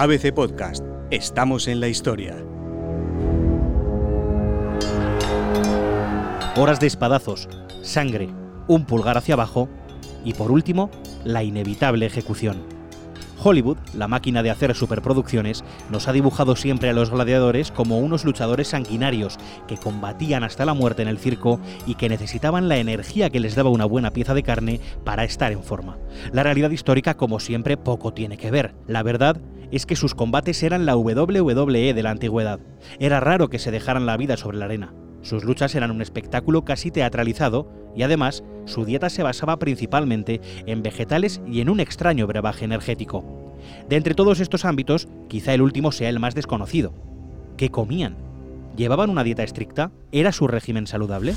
ABC Podcast. Estamos en la historia. Horas de espadazos, sangre, un pulgar hacia abajo y por último, la inevitable ejecución. Hollywood, la máquina de hacer superproducciones, nos ha dibujado siempre a los gladiadores como unos luchadores sanguinarios que combatían hasta la muerte en el circo y que necesitaban la energía que les daba una buena pieza de carne para estar en forma. La realidad histórica, como siempre, poco tiene que ver. La verdad es que sus combates eran la WWE de la antigüedad. Era raro que se dejaran la vida sobre la arena. Sus luchas eran un espectáculo casi teatralizado y además su dieta se basaba principalmente en vegetales y en un extraño brebaje energético. De entre todos estos ámbitos, quizá el último sea el más desconocido. ¿Qué comían? ¿Llevaban una dieta estricta? ¿Era su régimen saludable?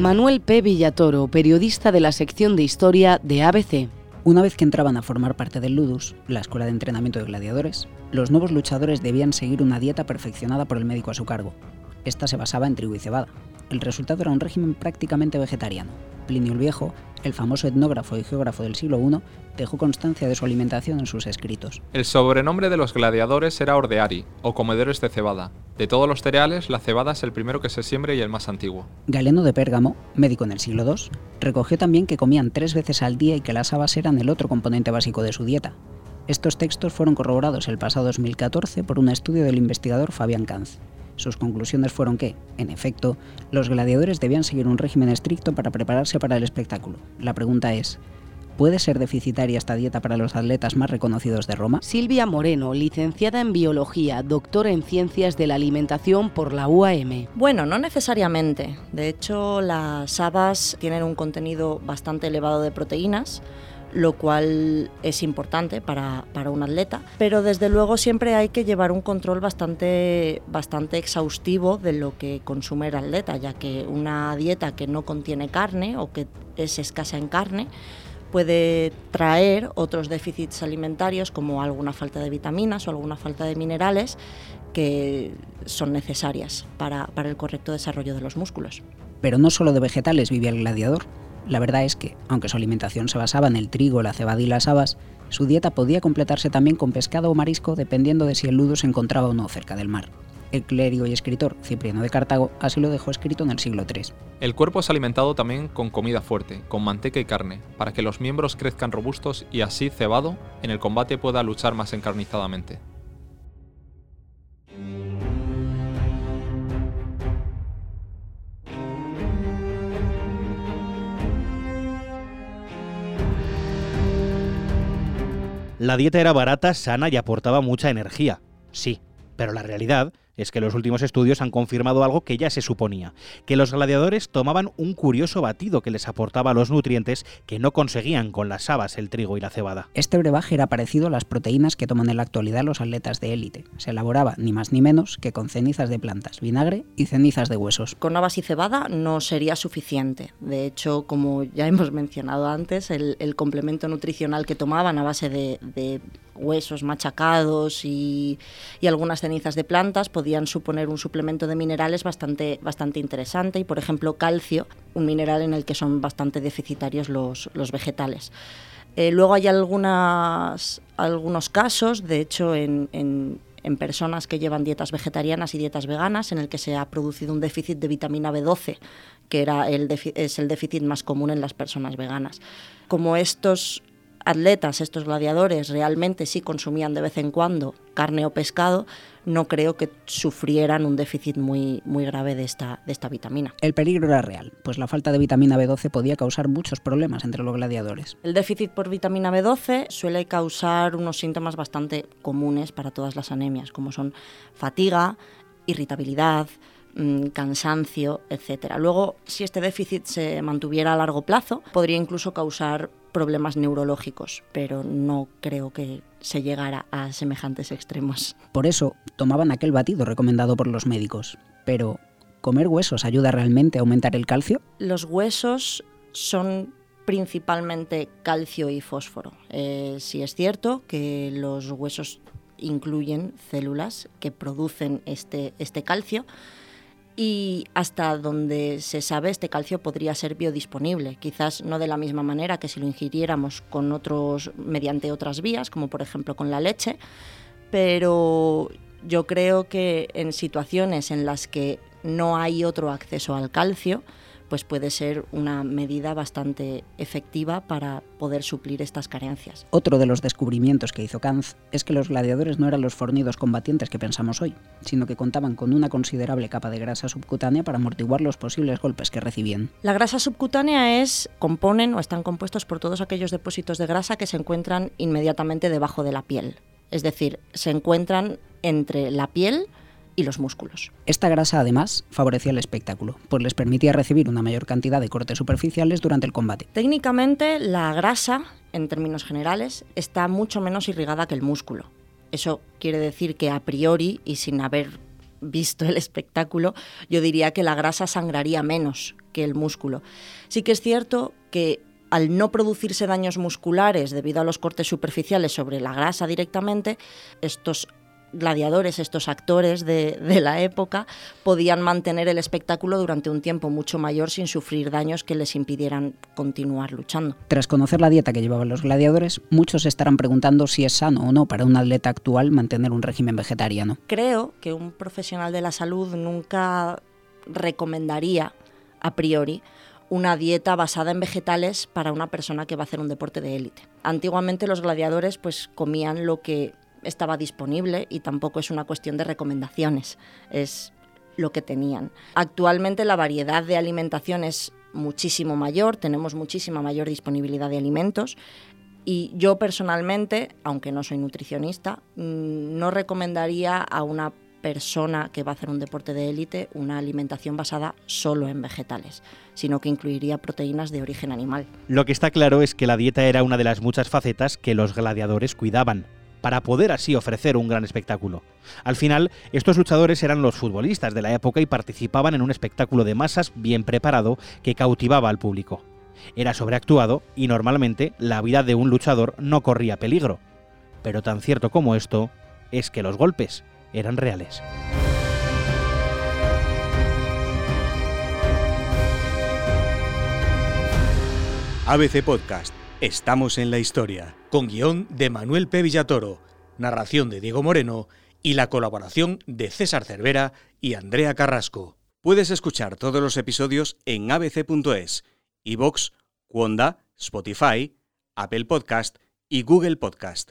Manuel P. Villatoro, periodista de la sección de historia de ABC. Una vez que entraban a formar parte del Ludus, la escuela de entrenamiento de gladiadores, los nuevos luchadores debían seguir una dieta perfeccionada por el médico a su cargo. Esta se basaba en trigo y cebada. El resultado era un régimen prácticamente vegetariano. Plinio el Viejo, el famoso etnógrafo y geógrafo del siglo I, dejó constancia de su alimentación en sus escritos. El sobrenombre de los gladiadores era ordeari, o comedores de cebada. De todos los cereales, la cebada es el primero que se siembra y el más antiguo. Galeno de Pérgamo, médico en el siglo II, recogió también que comían tres veces al día y que las habas eran el otro componente básico de su dieta. Estos textos fueron corroborados el pasado 2014 por un estudio del investigador Fabián Kanz. Sus conclusiones fueron que, en efecto, los gladiadores debían seguir un régimen estricto para prepararse para el espectáculo. La pregunta es, ¿Puede ser deficitaria esta dieta para los atletas más reconocidos de Roma? Silvia Moreno, licenciada en Biología, doctora en Ciencias de la Alimentación por la UAM. Bueno, no necesariamente. De hecho, las habas tienen un contenido bastante elevado de proteínas lo cual es importante para, un atleta, pero desde luego siempre hay que llevar un control bastante, bastante exhaustivo de lo que consume el atleta, ya que una dieta que no contiene carne o que es escasa en carne, puede traer otros déficits alimentarios como alguna falta de vitaminas o alguna falta de minerales que son necesarias para, para el correcto desarrollo de los músculos. Pero no solo de vegetales vivía el gladiador. La verdad es que, aunque su alimentación se basaba en el trigo, la cebada y las habas, su dieta podía completarse también con pescado o marisco dependiendo de si el ludo se encontraba o no cerca del mar. El clérigo y escritor Cipriano de Cartago así lo dejó escrito en el siglo III. El cuerpo es alimentado también con comida fuerte, con manteca y carne, para que los miembros crezcan robustos y así cebado en el combate pueda luchar más encarnizadamente. La dieta era barata, sana y aportaba mucha energía. Sí, pero la realidad es que los últimos estudios han confirmado algo que ya se suponía, que los gladiadores tomaban un curioso batido que les aportaba los nutrientes que no conseguían con las habas, el trigo y la cebada. Este brebaje era parecido a las proteínas que toman en la actualidad los atletas de élite. Se elaboraba ni más ni menos que con cenizas de plantas, vinagre y cenizas de huesos. Con habas y cebada no sería suficiente. De hecho, como ya hemos mencionado antes, el, complemento nutricional que tomaban a base de huesos machacados y, algunas cenizas de plantas suponer un suplemento de minerales bastante, bastante interesante y, por ejemplo, calcio, un mineral en el que son bastante deficitarios los, vegetales. Eh, luego hay algunos casos, de hecho, en, en, personas que llevan dietas vegetarianas y dietas veganas, en el que se ha producido un déficit de vitamina B12, que era el es el déficit más común en las personas veganas. Como estos atletas, estos gladiadores, realmente sí consumían de vez en cuando carne o pescado, no creo que sufrieran un déficit muy, muy grave de esta, de esta vitamina. El peligro era real, pues la falta de vitamina B12 podía causar muchos problemas entre los gladiadores. El déficit por vitamina B12 suele causar unos síntomas bastante comunes para todas las anemias, como son fatiga, irritabilidad, mm, cansancio, etc. Luego, si este déficit se mantuviera a largo plazo, podría incluso causar problemas neurológicos, pero no creo que se llegara a semejantes extremos. Por eso tomaban aquel batido recomendado por los médicos. Pero, ¿comer huesos ayuda realmente a aumentar el calcio? Los huesos son principalmente calcio y fósforo. Eh, sí es cierto que los huesos incluyen células que producen este, este calcio, y hasta donde se sabe este calcio podría ser biodisponible, quizás no de la misma manera que si lo ingiriéramos con otros mediante otras vías, como por ejemplo con la leche, pero yo creo que en situaciones en las que no hay otro acceso al calcio, pues puede ser una medida bastante efectiva para poder suplir estas carencias. Otro de los descubrimientos que hizo Kanz es que los gladiadores no eran los fornidos combatientes que pensamos hoy, sino que contaban con una considerable capa de grasa subcutánea para amortiguar los posibles golpes que recibían. La grasa subcutánea es componen o están compuestos por todos aquellos depósitos de grasa que se encuentran inmediatamente debajo de la piel. Es decir, se encuentran entre la piel y los músculos. Esta grasa además favorecía el espectáculo, pues les permitía recibir una mayor cantidad de cortes superficiales durante el combate. Técnicamente, la grasa, en términos generales, está mucho menos irrigada que el músculo. Eso quiere decir que a priori, y sin haber visto el espectáculo, yo diría que la grasa sangraría menos que el músculo. Sí que es cierto que al no producirse daños musculares debido a los cortes superficiales sobre la grasa directamente, estos gladiadores, estos actores de, la época, podían mantener el espectáculo durante un tiempo mucho mayor sin sufrir daños que les impidieran continuar luchando. Tras conocer la dieta que llevaban los gladiadores, muchos estarán preguntando si es sano o no para un atleta actual mantener un régimen vegetariano. Creo que un profesional de la salud nunca recomendaría a priori una dieta basada en vegetales para una persona que va a hacer un deporte de élite. Antiguamente los gladiadores pues comían lo que estaba disponible y tampoco es una cuestión de recomendaciones, es lo que tenían. Actualmente la variedad de alimentación es muchísimo mayor, tenemos muchísima mayor disponibilidad de alimentos y yo personalmente, aunque no soy nutricionista, mm, no recomendaría a una persona que va a hacer un deporte de élite una alimentación basada solo en vegetales, sino que incluiría proteínas de origen animal. Lo que está claro es que la dieta era una de las muchas facetas que los gladiadores cuidaban para poder así ofrecer un gran espectáculo. Al final, estos luchadores eran los futbolistas de la época y participaban en un espectáculo de masas bien preparado que cautivaba al público. Era sobreactuado y normalmente la vida de un luchador no corría peligro. Pero tan cierto como esto es que los golpes eran reales. ABC Podcast Estamos en la historia, con guion de Manuel P. Villatoro, narración de Diego Moreno y la colaboración de César Cervera y Andrea Carrasco. Puedes escuchar todos los episodios en abc.es, iVox, Wanda, Spotify, Apple Podcast y Google Podcast.